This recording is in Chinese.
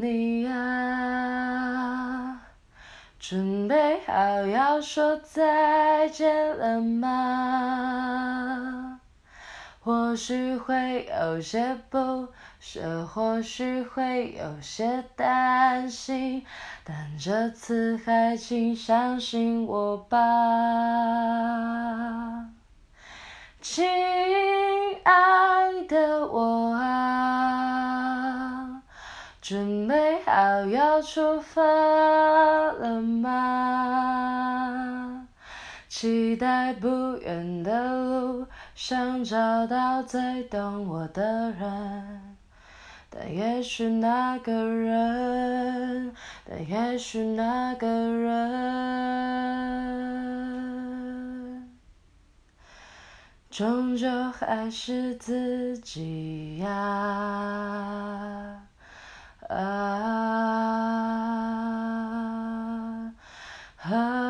你啊，准备好要说再见了吗？或许会有些不舍，或许会有些担心，但这次还请相信我吧，亲准备好要出发了吗？期待不远的路上找到最懂我的人，但也许那个人，但也许那个人，终究还是自己呀。Oh.